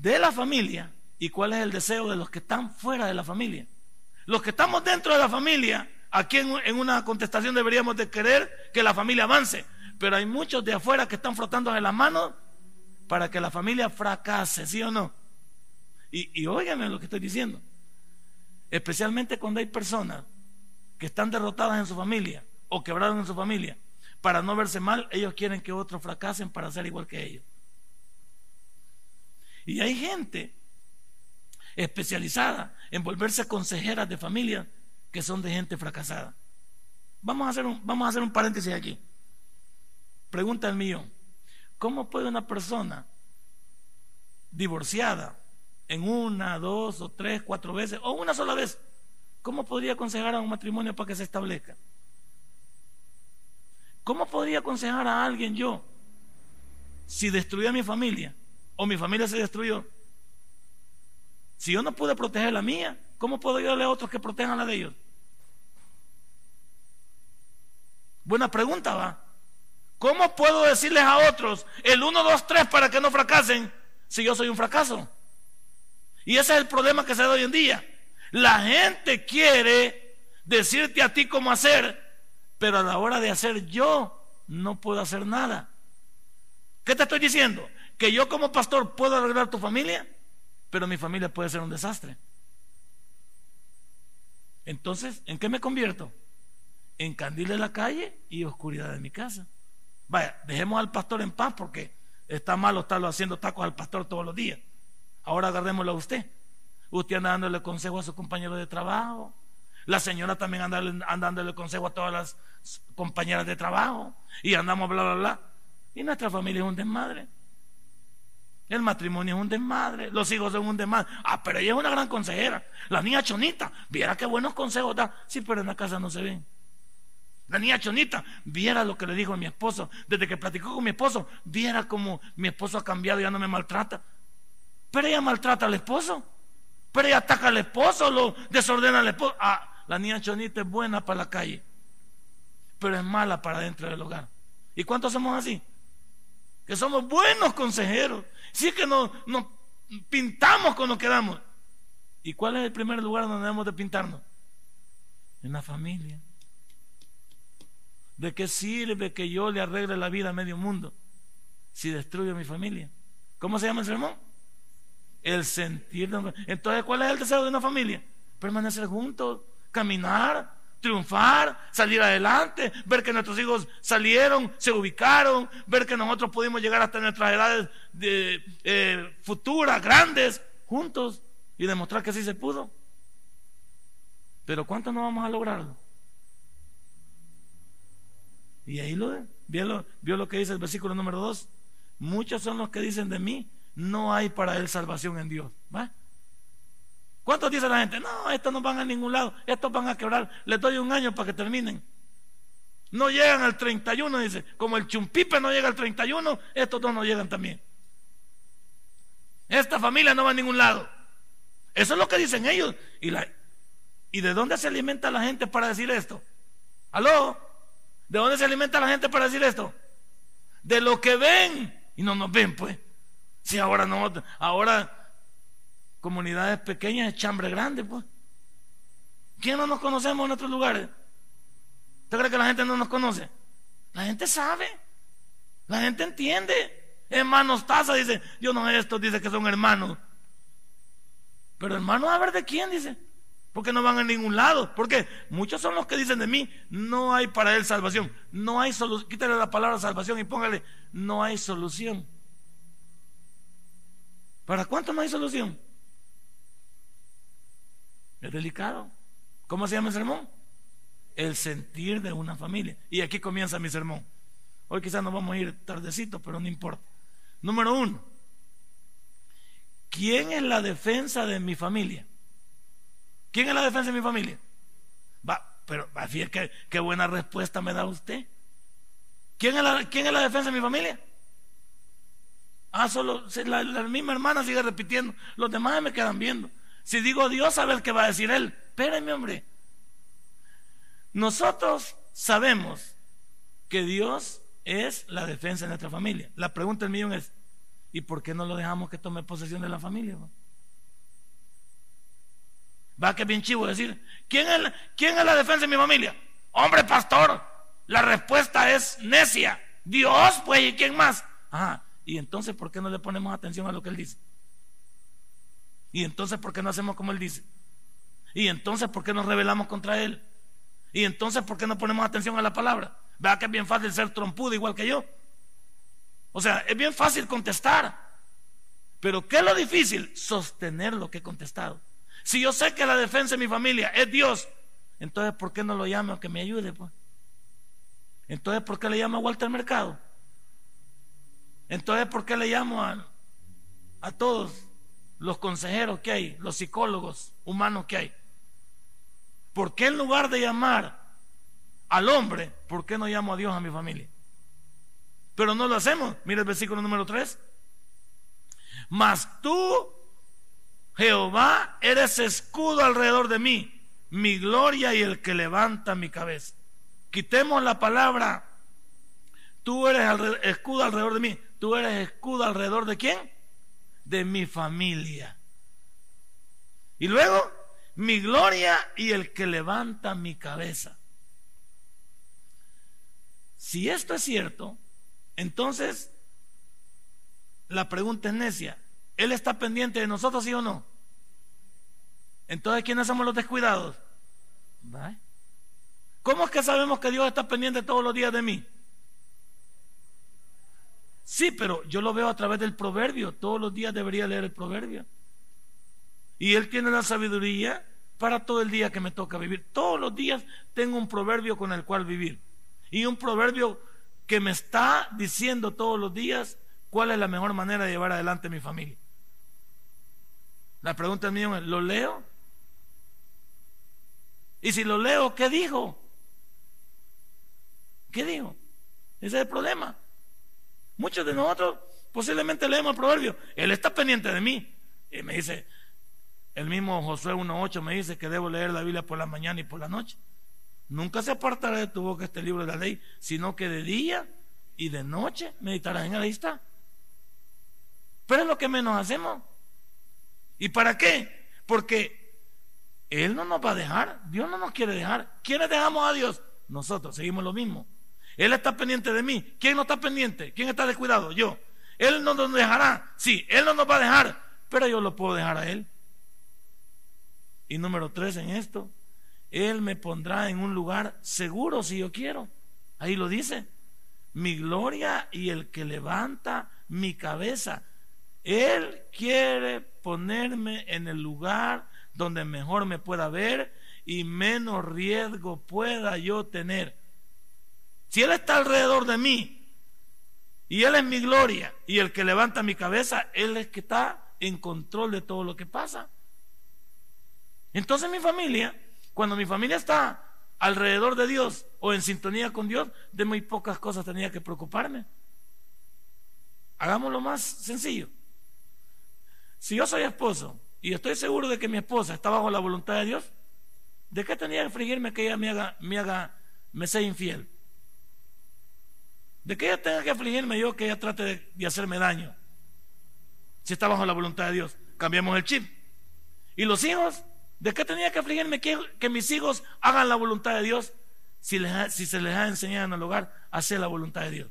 de la familia y cuál es el deseo de los que están fuera de la familia? Los que estamos dentro de la familia, aquí en, en una contestación deberíamos de querer que la familia avance, pero hay muchos de afuera que están frotando en las manos para que la familia fracase, ¿sí o no? Y, y lo que estoy diciendo. Especialmente cuando hay personas que están derrotadas en su familia o quebradas en su familia. Para no verse mal, ellos quieren que otros fracasen para ser igual que ellos. Y hay gente especializada en volverse consejeras de familia que son de gente fracasada. Vamos a hacer un, vamos a hacer un paréntesis aquí. Pregunta el mío. ¿Cómo puede una persona divorciada en una, dos o tres, cuatro veces o una sola vez, ¿cómo podría aconsejar a un matrimonio para que se establezca? ¿Cómo podría aconsejar a alguien yo si destruí a mi familia o mi familia se destruyó? Si yo no pude proteger la mía, ¿cómo puedo ayudarle a otros que protejan la de ellos? Buena pregunta, va. ¿Cómo puedo decirles a otros el 1, 2, 3 para que no fracasen si yo soy un fracaso? Y ese es el problema que se da hoy en día. La gente quiere decirte a ti cómo hacer, pero a la hora de hacer yo no puedo hacer nada. ¿Qué te estoy diciendo? Que yo como pastor puedo arreglar tu familia, pero mi familia puede ser un desastre. Entonces, ¿en qué me convierto? En candil de la calle y oscuridad de mi casa. Vaya, dejemos al pastor en paz porque está malo estarlo haciendo tacos al pastor todos los días. Ahora agarrémoslo a usted. Usted anda dándole consejo a sus compañeros de trabajo. La señora también anda, dándole consejo a todas las compañeras de trabajo. Y andamos bla, bla, bla. Y nuestra familia es un desmadre. El matrimonio es un desmadre. Los hijos son un desmadre. Ah, pero ella es una gran consejera. La niña chonita. Viera qué buenos consejos da. Sí, pero en la casa no se ven. La niña chonita, viera lo que le dijo a mi esposo. Desde que platicó con mi esposo, viera cómo mi esposo ha cambiado y ya no me maltrata. Pero ella maltrata al esposo. Pero ella ataca al esposo, lo desordena al esposo. Ah, la niña chonita es buena para la calle, pero es mala para dentro del hogar. ¿Y cuántos somos así? Que somos buenos consejeros. Sí que nos, pintamos cuando quedamos. ¿Y cuál es el primer lugar donde debemos de pintarnos? En la familia. ¿De qué sirve que yo le arregle la vida a medio mundo si destruye a mi familia? ¿Cómo se llama el sermón? El sentir. Entonces, ¿cuál es el deseo de una familia? Permanecer juntos, caminar, triunfar, salir adelante, ver que nuestros hijos salieron, se ubicaron, ver que nosotros pudimos llegar hasta nuestras edades de, eh, futuras, grandes, juntos y demostrar que sí se pudo. Pero ¿cuánto no vamos a lograrlo? Y ahí lo vio, lo vio lo que dice el versículo número 2. Muchos son los que dicen de mí, no hay para él salvación en Dios. ¿Va? ¿Cuántos dice la gente? No, estos no van a ningún lado, estos van a quebrar, les doy un año para que terminen. No llegan al 31, dice, como el chumpipe no llega al 31, estos dos no llegan también. Esta familia no va a ningún lado. Eso es lo que dicen ellos. ¿Y, ¿y de dónde se alimenta la gente para decir esto? ¿Aló? ¿De dónde se alimenta la gente para decir esto? De lo que ven y no nos ven, pues. Si ahora no, ahora comunidades pequeñas es chambre grande, pues. ¿Quién no nos conocemos en otros lugares? ¿Usted cree que la gente no nos conoce? La gente sabe, la gente entiende. Hermanos Taza dice, yo no esto, dice que son hermanos. Pero hermanos, a ver de quién dice. Porque no van a ningún lado. Porque muchos son los que dicen de mí, no hay para él salvación. No hay solución. Quítale la palabra salvación y póngale, no hay solución. ¿Para cuánto no hay solución? Es delicado. ¿Cómo se llama el sermón? El sentir de una familia. Y aquí comienza mi sermón. Hoy quizás nos vamos a ir tardecito, pero no importa. Número uno. ¿Quién es la defensa de mi familia? ¿Quién es la defensa de mi familia? Va, pero fíjate qué, buena respuesta me da usted. ¿Quién es, la, ¿Quién es la defensa de mi familia? Ah, solo la, misma hermana sigue repitiendo. Los demás me quedan viendo. Si digo Dios, a ver qué va a decir él. Espérenme, hombre. Nosotros sabemos que Dios es la defensa de nuestra familia. La pregunta del millón es: ¿y por qué no lo dejamos que tome posesión de la familia? Va que bien chivo decir, ¿quién es, la, ¿quién es la defensa de mi familia? Hombre, pastor, la respuesta es necia. Dios, pues, ¿y quién más? Ah, y entonces, ¿por qué no le ponemos atención a lo que él dice? Y entonces, ¿por qué no hacemos como él dice? Y entonces, ¿por qué nos rebelamos contra él? Y entonces, ¿por qué no ponemos atención a la palabra? Vea que es bien fácil ser trompudo igual que yo. O sea, es bien fácil contestar. Pero ¿qué es lo difícil? Sostener lo que he contestado. Si yo sé que la defensa de mi familia es Dios, entonces ¿por qué no lo llamo a que me ayude? Pues? Entonces ¿por qué le llamo a Walter Mercado? Entonces ¿por qué le llamo a, a todos los consejeros que hay, los psicólogos humanos que hay? ¿Por qué en lugar de llamar al hombre, ¿por qué no llamo a Dios a mi familia? Pero no lo hacemos. Mira el versículo número 3. Mas tú, Jehová, eres escudo alrededor de mí, mi gloria y el que levanta mi cabeza. Quitemos la palabra, tú eres escudo alrededor de mí. ¿Tú eres escudo alrededor de quién? De mi familia. Y luego, mi gloria y el que levanta mi cabeza. Si esto es cierto, entonces la pregunta es necia. ¿Él está pendiente de nosotros, sí o no? Entonces, ¿quiénes somos los descuidados? ¿Cómo es que sabemos que Dios está pendiente todos los días de mí? Sí, pero yo lo veo a través del proverbio. Todos los días debería leer el proverbio. Y Él tiene la sabiduría para todo el día que me toca vivir. Todos los días tengo un proverbio con el cual vivir. Y un proverbio que me está diciendo todos los días cuál es la mejor manera de llevar adelante mi familia. La pregunta mía es, ¿lo leo? Y si lo leo, ¿qué dijo? ¿Qué dijo? Ese es el problema. Muchos de nosotros posiblemente leemos el proverbio. Él está pendiente de mí. Y me dice, el mismo Josué 1.8 me dice que debo leer la Biblia por la mañana y por la noche. Nunca se apartará de tu boca este libro de la ley, sino que de día y de noche meditarás en él. Ahí está. Pero es lo que menos hacemos. ¿Y para qué? Porque Él no nos va a dejar. Dios no nos quiere dejar. ¿Quiénes dejamos a Dios? Nosotros seguimos lo mismo. Él está pendiente de mí. ¿Quién no está pendiente? ¿Quién está descuidado? Yo. Él no nos dejará. Sí, Él no nos va a dejar, pero yo lo puedo dejar a Él. Y número tres en esto, Él me pondrá en un lugar seguro si yo quiero. Ahí lo dice. Mi gloria y el que levanta mi cabeza. Él quiere ponerme en el lugar donde mejor me pueda ver y menos riesgo pueda yo tener. Si Él está alrededor de mí y Él es mi gloria y el que levanta mi cabeza, Él es que está en control de todo lo que pasa. Entonces mi familia, cuando mi familia está alrededor de Dios o en sintonía con Dios, de muy pocas cosas tenía que preocuparme. Hagámoslo más sencillo. Si yo soy esposo y estoy seguro de que mi esposa está bajo la voluntad de Dios, ¿de qué tenía que afligirme que ella me haga, me haga, me sea infiel? ¿De qué ella tenga que afligirme yo que ella trate de, hacerme daño? Si está bajo la voluntad de Dios, cambiamos el chip. ¿Y los hijos? ¿De qué tenía que afligirme que, que mis hijos hagan la voluntad de Dios si, se les ha enseñado en el hogar hacer la voluntad de Dios?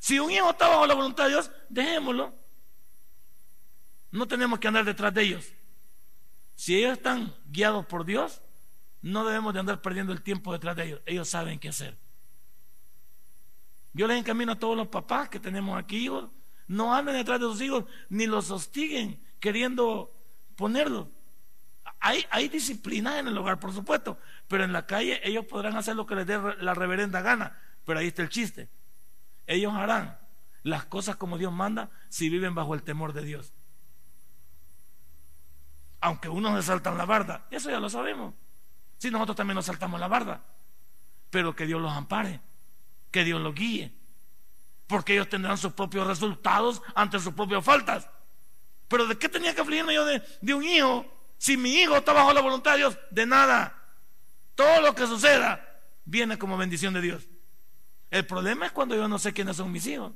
Si un hijo está bajo la voluntad de Dios, dejémoslo. No tenemos que andar detrás de ellos. Si ellos están guiados por Dios, no debemos de andar perdiendo el tiempo detrás de ellos. Ellos saben qué hacer. Yo les encamino a todos los papás que tenemos aquí, hijos. No anden detrás de sus hijos, ni los hostiguen queriendo ponerlos. Hay, disciplina en el hogar, por supuesto, pero en la calle ellos podrán hacer lo que les dé la reverenda gana. Pero ahí está el chiste. Ellos harán las cosas como Dios manda si viven bajo el temor de Dios. Aunque unos se saltan la barda, eso ya lo sabemos. Si nosotros también nos saltamos la barda. Pero que Dios los ampare, que Dios los guíe. Porque ellos tendrán sus propios resultados ante sus propias faltas. Pero ¿de qué tenía que afligirme yo de, un hijo? Si mi hijo está bajo la voluntad de Dios, de nada. Todo lo que suceda viene como bendición de Dios. El problema es cuando yo no sé quiénes son mis hijos.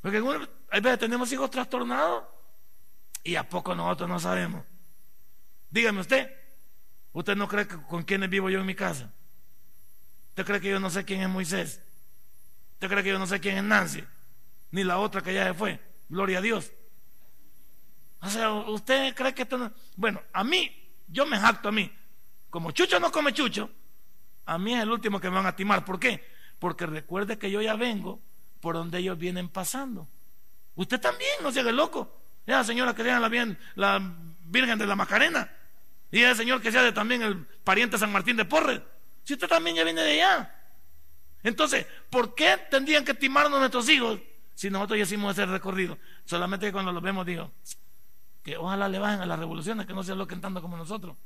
Porque hay veces tenemos hijos trastornados y a poco nosotros no sabemos. Dígame usted, ¿Usted no cree que con quiénes vivo yo en mi casa? ¿Usted cree que yo no sé quién es Moisés? ¿Usted cree que yo no sé quién es Nancy? Ni la otra que ya se fue. Gloria a Dios. O sea, ¿usted cree que esto no... Bueno, a mí, yo me jacto a mí. Como Chucho no come Chucho, a mí es el último que me van a timar. ¿Por qué? Porque recuerde que yo ya vengo por donde ellos vienen pasando. Usted también, no se haga loco. la señora que deja la, bien, la Virgen de la Macarena. Y el Señor que sea de también el pariente San Martín de Porres. Si usted también ya viene de allá. Entonces, ¿por qué tendrían que timarnos nuestros hijos si nosotros ya hicimos ese recorrido? Solamente que cuando los vemos digo, que ojalá le bajen a las revoluciones, que no se aloquen tanto como nosotros.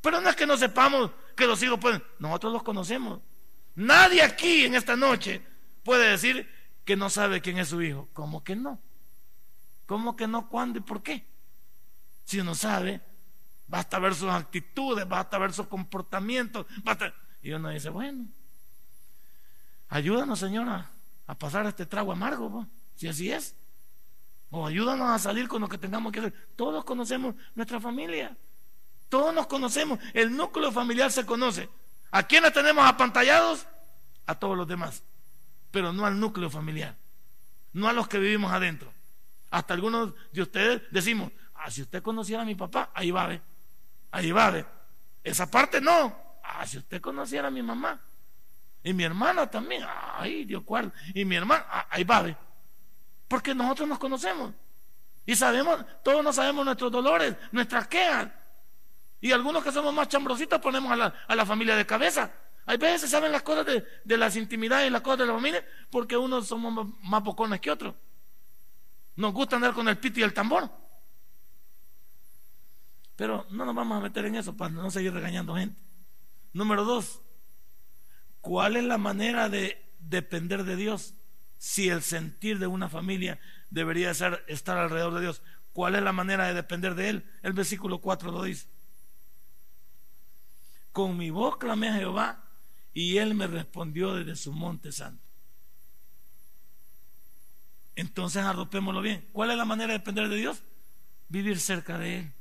Pero no es que no sepamos que los hijos pueden, nosotros los conocemos. Nadie aquí en esta noche puede decir que no sabe quién es su hijo. ¿Cómo que no? ¿Cómo que no? ¿Cuándo y por qué? Si uno sabe, basta ver sus actitudes, basta ver sus comportamientos, basta... Y uno dice, bueno, ayúdanos, señora, a pasar este trago amargo, si así es. O ayúdanos a salir con lo que tengamos que hacer. Todos conocemos nuestra familia. Todos nos conocemos. El núcleo familiar se conoce. ¿A quiénes tenemos apantallados? A todos los demás. Pero no al núcleo familiar. No a los que vivimos adentro. Hasta algunos de ustedes decimos, ah, si usted conociera a mi papá, ahí va a ver. Ahí va. Esa parte no. Ah, si usted conociera a mi mamá. Y mi hermana también. Ay, Dios cuál. Y mi hermana, ah, ahí va. Porque nosotros nos conocemos. Y sabemos, todos nos sabemos nuestros dolores, nuestras quejas. Y algunos que somos más chambrositos ponemos a la, a la familia de cabeza. Hay veces saben las cosas de, de, las intimidades y las cosas de la familia porque unos somos más bocones que otros. Nos gusta andar con el pito y el tambor. Pero no nos vamos a meter en eso para no seguir regañando gente. Número dos, ¿cuál es la manera de depender de Dios? Si el sentir de una familia debería ser estar alrededor de Dios, ¿cuál es la manera de depender de Él? El versículo 4 lo dice. Con mi voz clamé a Jehová y Él me respondió desde su monte santo. Entonces arropémoslo bien. ¿Cuál es la manera de depender de Dios? Vivir cerca de Él.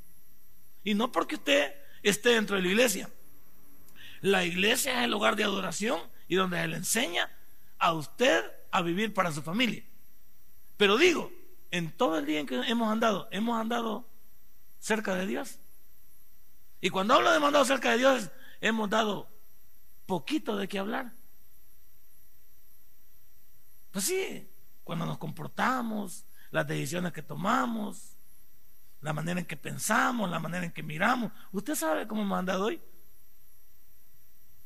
Y no porque usted esté dentro de la iglesia. La iglesia es el lugar de adoración y donde Él enseña a usted a vivir para su familia. Pero digo, en todo el día en que hemos andado, hemos andado cerca de Dios. Y cuando hablo de hemos andado cerca de Dios, hemos dado poquito de qué hablar. Pues sí, cuando nos comportamos, las decisiones que tomamos, la manera en que pensamos, la manera en que miramos. ¿Usted sabe cómo hemos andado hoy?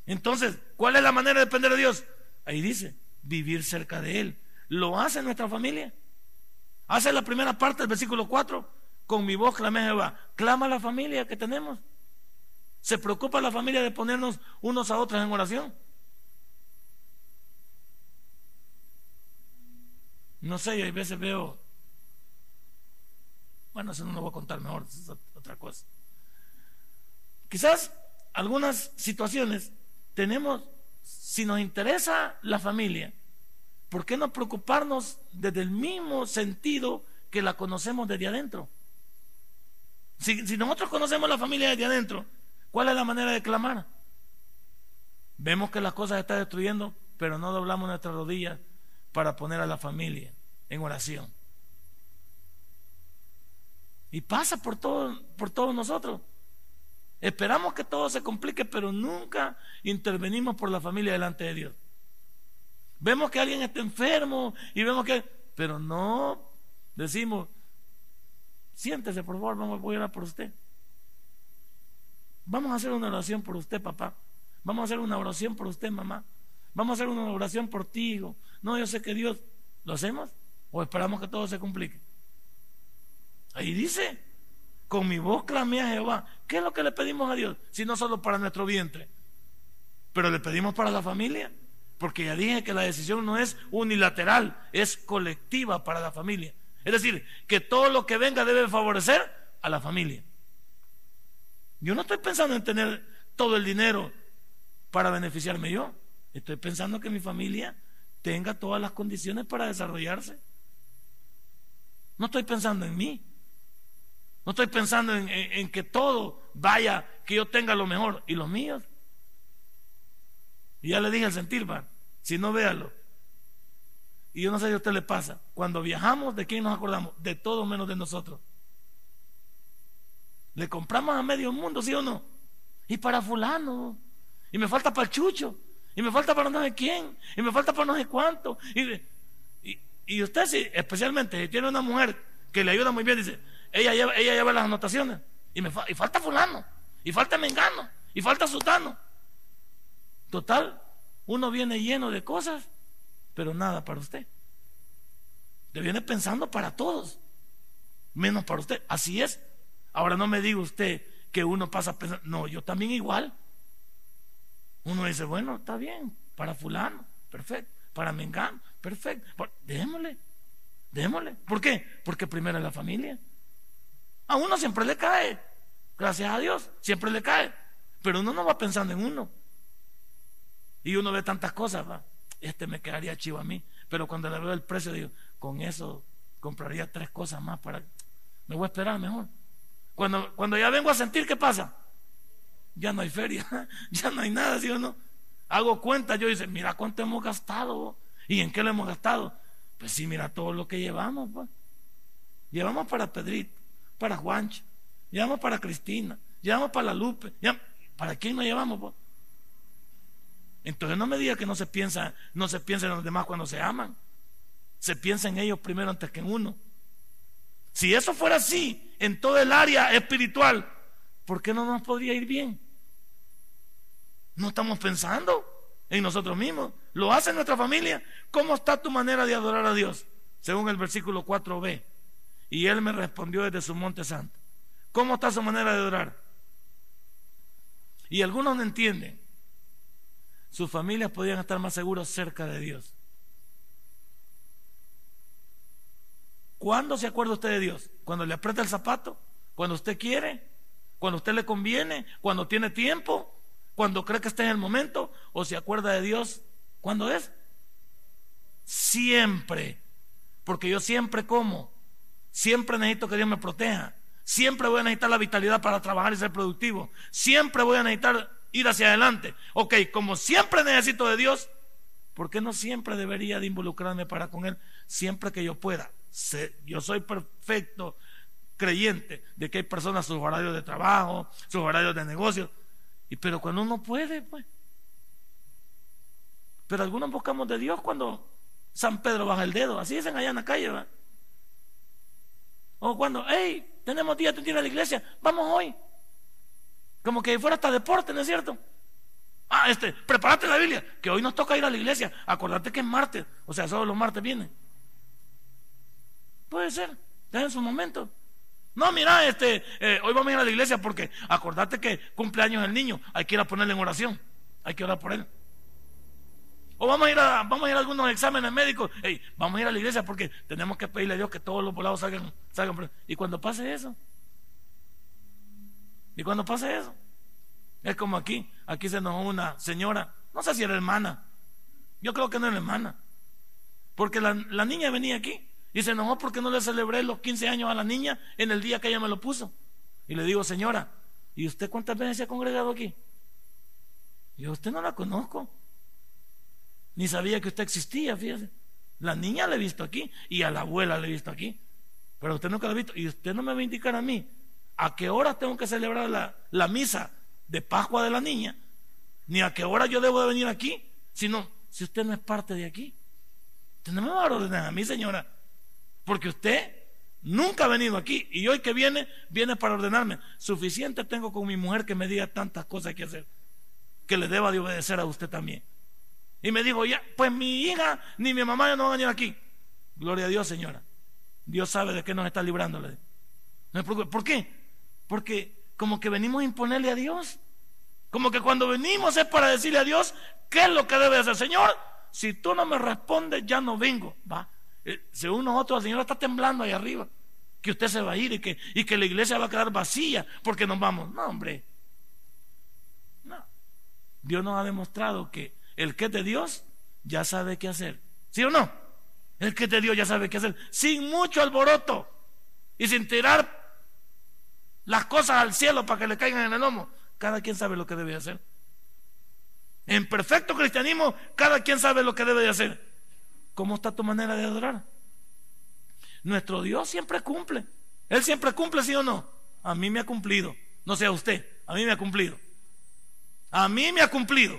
Entonces, ¿cuál es la manera de depender de Dios? Ahí dice, vivir cerca de Él. ¿Lo hace nuestra familia? Hace la primera parte del versículo 4. Con mi voz clamé a Jehová. Clama la familia que tenemos. ¿Se preocupa la familia de ponernos unos a otros en oración? No sé, hay veces veo bueno, eso no lo voy a contar mejor, es otra cosa. Quizás algunas situaciones tenemos, si nos interesa la familia, ¿por qué no preocuparnos desde el mismo sentido que la conocemos desde adentro? Si, si nosotros conocemos la familia desde adentro, ¿cuál es la manera de clamar? Vemos que las cosas se están destruyendo, pero no doblamos nuestras rodillas para poner a la familia en oración. Y pasa por por todos nosotros. Esperamos que todo se complique, pero nunca intervenimos por la familia delante de Dios. Vemos que alguien está enfermo y vemos que, pero no decimos, siéntese por favor, vamos a orar por usted. Vamos a hacer una oración por usted, papá. Vamos a hacer una oración por usted, mamá. Vamos a hacer una oración por ti, hijo. No, yo sé que Dios, ¿lo hacemos? ¿O esperamos que todo se complique? Ahí dice, con mi voz clamé a Jehová. ¿Qué es lo que le pedimos a Dios? Si no solo para nuestro vientre, pero le pedimos para la familia. Porque ya dije que la decisión no es unilateral, es colectiva para la familia. Es decir, que todo lo que venga debe favorecer a la familia. Yo no estoy pensando en tener todo el dinero para beneficiarme yo. Estoy pensando que mi familia tenga todas las condiciones para desarrollarse. No estoy pensando en mí. No estoy pensando en, que todo vaya, que yo tenga lo mejor y los míos. Y ya le dije al sentir, va, si no véalo. Y yo no sé si a usted le pasa. Cuando viajamos, ¿de quién nos acordamos? De todo menos de nosotros. Le compramos a medio mundo, ¿sí o no? Y para fulano. Y me falta para el chucho. Y me falta para no sé quién. Y me falta para no sé cuánto. Y, usted, sí, especialmente si tiene una mujer que le ayuda muy bien, dice, ella lleva, ella lleva las anotaciones. Y, me y falta fulano. Y falta mengano. Y falta sutano. Total, uno viene lleno de cosas, pero nada para usted. Le viene pensando para todos, menos para usted. Así es. Ahora no me diga usted que uno pasa pensando, no, yo también igual. Uno dice, bueno, está bien, para fulano, perfecto, para Mengano, perfecto, démosle, démosle. ¿Por qué? Porque primero es la familia. A uno siempre le cae, gracias a Dios, siempre le cae, pero uno no va pensando en uno. Y uno ve tantas cosas, va, este me quedaría chivo a mí, pero cuando le veo el precio, digo, con eso compraría tres cosas más para... Me voy a esperar mejor. Cuando, cuando ya vengo a sentir, ¿qué pasa? Ya no hay feria, ya no hay nada, ¿sí o no? Hago cuenta, yo dice, mira cuánto hemos gastado. ¿Y en qué lo hemos gastado? Pues sí, mira todo lo que llevamos. Pues. Llevamos para Pedrito, para Juancho, llevamos para Cristina, llevamos para la Lupe. ¿Para quién nos llevamos? Entonces no me diga que no se piensa, no se piensa en los demás cuando se aman. Se piensa en ellos primero antes que en uno. Si eso fuera así en todo el área espiritual, ¿por qué no nos podría ir bien? No estamos pensando en nosotros mismos. Lo hace nuestra familia. ¿Cómo está tu manera de adorar a Dios? Según el versículo 4b. Y él me respondió desde su monte santo. ¿Cómo está su manera de adorar? Y algunos no entienden. Sus familias podían estar más seguros cerca de Dios. ¿Cuándo se acuerda usted de Dios? ¿Cuando le aprieta el zapato? ¿Cuando usted quiere? ¿Cuando usted le conviene? ¿Cuando tiene tiempo? cuando cree que está en el momento o se acuerda de Dios cuando es. Siempre. Porque yo siempre como. Siempre necesito que Dios me proteja. Siempre voy a necesitar la vitalidad para trabajar y ser productivo. Siempre voy a necesitar ir hacia adelante. Ok, como siempre necesito de Dios, ¿por qué no siempre debería de involucrarme para con Él? Siempre que yo pueda. Yo soy perfecto creyente de que hay personas sus horarios de trabajo, sus horarios de negocio, y pero cuando uno puede, pues. Pero algunos buscamos de Dios cuando San Pedro baja el dedo. Así dicen allá en la calle, ¿verdad? O cuando, hey, tenemos día ir a la iglesia, vamos hoy. Como que fuera hasta deporte, ¿no es cierto? Ah, este, prepárate la Biblia, que hoy nos toca ir a la iglesia. Acordate que es martes, o sea, solo los martes vienen. Puede ser, ya en su momento. No, mira, este, eh, hoy vamos a ir a la iglesia porque acordate que cumpleaños el niño, hay que ir a ponerle en oración, hay que orar por él. O vamos a ir a, vamos a ir a algunos exámenes médicos, hey, vamos a ir a la iglesia porque tenemos que pedirle a Dios que todos los volados salgan, salgan. Y cuando pase eso, y cuando pase eso, es como aquí, aquí se nos una señora, no sé si era hermana, yo creo que no era hermana, porque la, la niña venía aquí y se enojó porque no le celebré los 15 años a la niña en el día que ella me lo puso. Y le digo, señora, ¿y usted cuántas veces se ha congregado aquí? Y yo, usted no la conozco. Ni sabía que usted existía, fíjese. La niña la he visto aquí y a la abuela la he visto aquí. Pero usted nunca la ha visto. Y usted no me va a indicar a mí a qué hora tengo que celebrar la, la misa de Pascua de la niña. Ni a qué hora yo debo de venir aquí. Sino, si usted no es parte de aquí. Usted no me va a ordenar a mí, señora. Porque usted nunca ha venido aquí y hoy que viene, viene para ordenarme. Suficiente tengo con mi mujer que me diga tantas cosas que hacer, que le deba de obedecer a usted también. Y me dijo, ya, pues mi hija ni mi mamá ya no van a venir aquí. Gloria a Dios, señora. Dios sabe de qué nos está librando. No ¿Por qué? Porque como que venimos a imponerle a Dios. Como que cuando venimos es para decirle a Dios qué es lo que debe hacer. Señor, si tú no me respondes, ya no vengo. Va, eh, según nosotros, la señora está temblando ahí arriba, que usted se va a ir y que, y que la iglesia va a quedar vacía porque nos vamos. No, hombre. No. Dios nos ha demostrado que el que es de Dios ya sabe qué hacer. ¿Sí o no? El que es de Dios ya sabe qué hacer. Sin mucho alboroto y sin tirar las cosas al cielo para que le caigan en el lomo. Cada quien sabe lo que debe hacer. En perfecto cristianismo, cada quien sabe lo que debe de hacer. ¿Cómo está tu manera de adorar? Nuestro Dios siempre cumple. Él siempre cumple, sí o no. A mí me ha cumplido. No sea usted, a mí me ha cumplido. A mí me ha cumplido.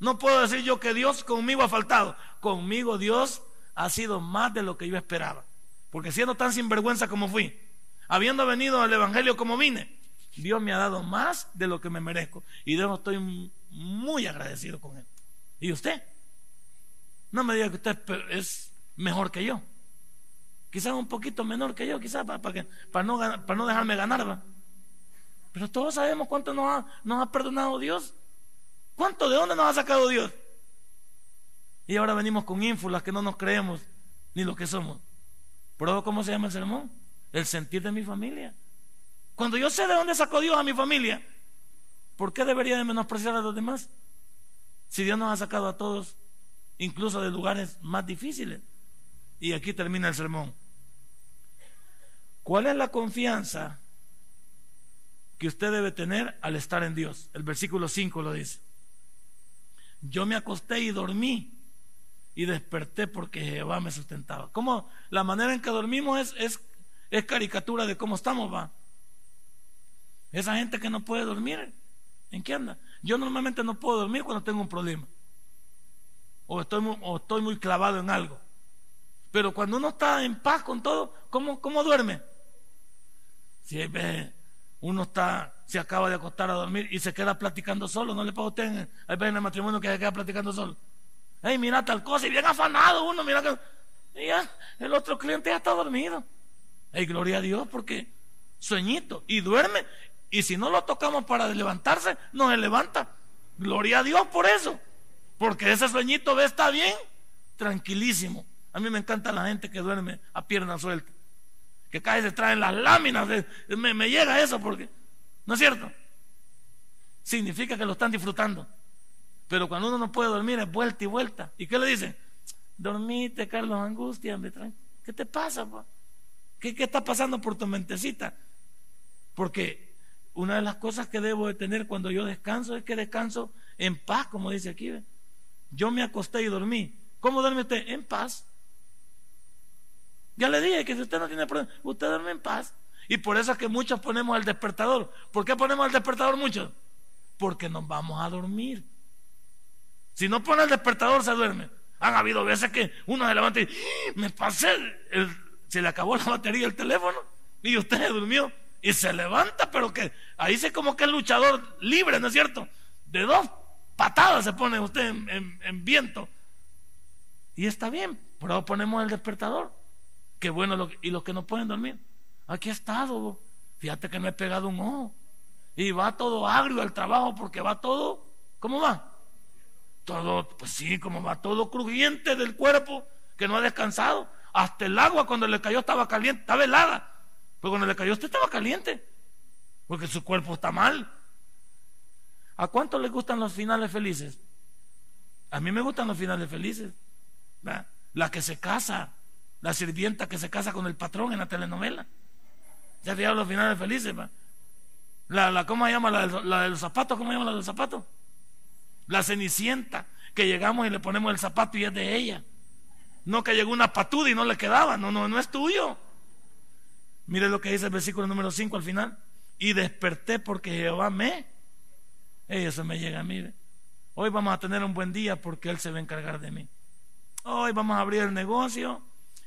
No puedo decir yo que Dios conmigo ha faltado. Conmigo Dios ha sido más de lo que yo esperaba. Porque siendo tan sinvergüenza como fui, habiendo venido al Evangelio como vine, Dios me ha dado más de lo que me merezco. Y Dios estoy muy agradecido con Él. ¿Y usted? No me diga que usted es mejor que yo. Quizás un poquito menor que yo, quizás para, para, no, para no dejarme ganar. Pero todos sabemos cuánto nos ha, nos ha perdonado Dios. ¿Cuánto? ¿De dónde nos ha sacado Dios? Y ahora venimos con ínfulas que no nos creemos ni lo que somos. ¿Pero cómo se llama el sermón? El sentir de mi familia. Cuando yo sé de dónde sacó Dios a mi familia, ¿por qué debería de menospreciar a los demás? Si Dios nos ha sacado a todos, incluso de lugares más difíciles. Y aquí termina el sermón. ¿Cuál es la confianza que usted debe tener al estar en Dios? El versículo 5 lo dice. Yo me acosté y dormí y desperté porque Jehová me sustentaba. ¿Cómo? La manera en que dormimos es, es, es caricatura de cómo estamos, va. Esa gente que no puede dormir, ¿en qué anda? Yo normalmente no puedo dormir cuando tengo un problema. O estoy muy, o estoy muy clavado en algo. Pero cuando uno está en paz con todo, ¿cómo, cómo duerme? Si uno está, se acaba de acostar a dormir y se queda platicando solo, no le puedo a usted, hay veces en el matrimonio que se queda platicando solo. Hey, mira tal cosa, y bien afanado uno, mira que. Ya, el otro cliente ya está dormido. Hey, gloria a Dios, porque sueñito, y duerme, y si no lo tocamos para levantarse, no se levanta. Gloria a Dios por eso. Porque ese sueñito ve está bien, tranquilísimo. A mí me encanta la gente que duerme a pierna suelta. Que cae se traen las láminas. me, me llega eso porque, ¿no es cierto? Significa que lo están disfrutando. Pero cuando uno no puede dormir es vuelta y vuelta. ¿Y qué le dicen? Dormite, Carlos, angustia, ¿qué te pasa? ¿Qué, ¿Qué está pasando por tu mentecita? Porque una de las cosas que debo de tener cuando yo descanso es que descanso en paz, como dice aquí. Yo me acosté y dormí. ¿Cómo duerme usted? En paz. Ya le dije que si usted no tiene problema, usted duerme en paz. Y por eso es que muchos ponemos el despertador. ¿Por qué ponemos el despertador muchos? Porque nos vamos a dormir. Si no pone el despertador, se duerme. Han habido veces que uno se levanta y ¡Ah! me pasé, se le acabó la batería del teléfono y usted se durmió y se levanta, pero que ahí se como que es luchador libre, ¿no es cierto? De dos patadas se pone usted en, viento. Y está bien, pero ponemos el despertador. Qué bueno, y los que no pueden dormir. Aquí he estado, fíjate que me he pegado un ojo. Y va todo agrio al trabajo porque va todo, ¿cómo va? Todo, pues sí, como va todo crujiente del cuerpo que no ha descansado. Hasta el agua cuando le cayó estaba caliente, estaba helada. Pero cuando le cayó usted estaba caliente, porque su cuerpo está mal. ¿A cuánto le gustan los finales felices? A mí me gustan los finales felices. La que se casa, la sirvienta que se casa con el patrón en la telenovela. ¿Ya fijaron los finales felices? La, la, ¿Cómo se llama la, de los zapatos? ¿Cómo se llama la de los zapatos? La cenicienta, que llegamos y le ponemos el zapato y es de ella. No que llegó una patuda y no le quedaba. No, no, no es tuyo. Mire lo que dice el versículo número 5 al final. Y desperté porque Jehová me. Eso me llega a mí. Hoy vamos a tener un buen día porque Él se va a encargar de mí. Hoy vamos a abrir el negocio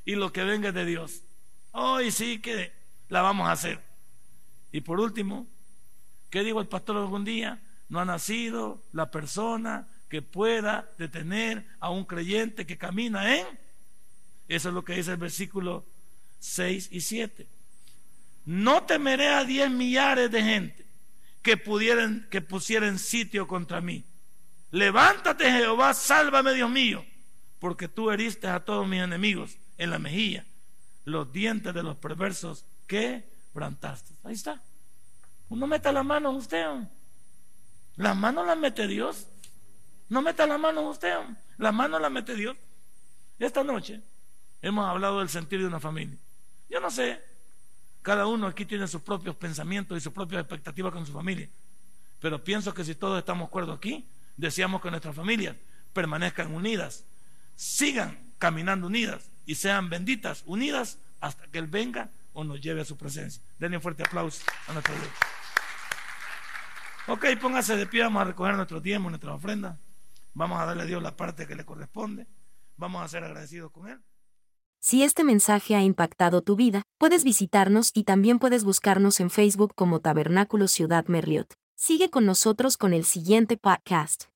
y lo que venga es de Dios. Hoy sí que la vamos a hacer. Y por último, ¿qué dijo el pastor algún día? No ha nacido la persona que pueda detener a un creyente que camina en. Eso es lo que dice el versículo 6 y 7. No temeré a diez millares de gente que pudieran, que pusieran sitio contra mí. Levántate, Jehová, sálvame, Dios mío, porque tú heriste a todos mis enemigos en la mejilla, los dientes de los perversos que plantaste. Ahí está. Uno meta la mano usted. La mano la mete Dios. No meta la mano usted. La mano la mete Dios. Esta noche hemos hablado del sentir de una familia. Yo no sé cada uno aquí tiene sus propios pensamientos y sus propias expectativas con su familia. Pero pienso que si todos estamos de acuerdo aquí, deseamos que nuestras familias permanezcan unidas, sigan caminando unidas y sean benditas, unidas hasta que Él venga o nos lleve a su presencia. Denle un fuerte aplauso a nuestro Dios. Ok, póngase de pie, vamos a recoger nuestro tiempo, nuestra ofrenda. Vamos a darle a Dios la parte que le corresponde. Vamos a ser agradecidos con Él. Si este mensaje ha impactado tu vida, puedes visitarnos y también puedes buscarnos en Facebook como Tabernáculo Ciudad Merliot. Sigue con nosotros con el siguiente podcast.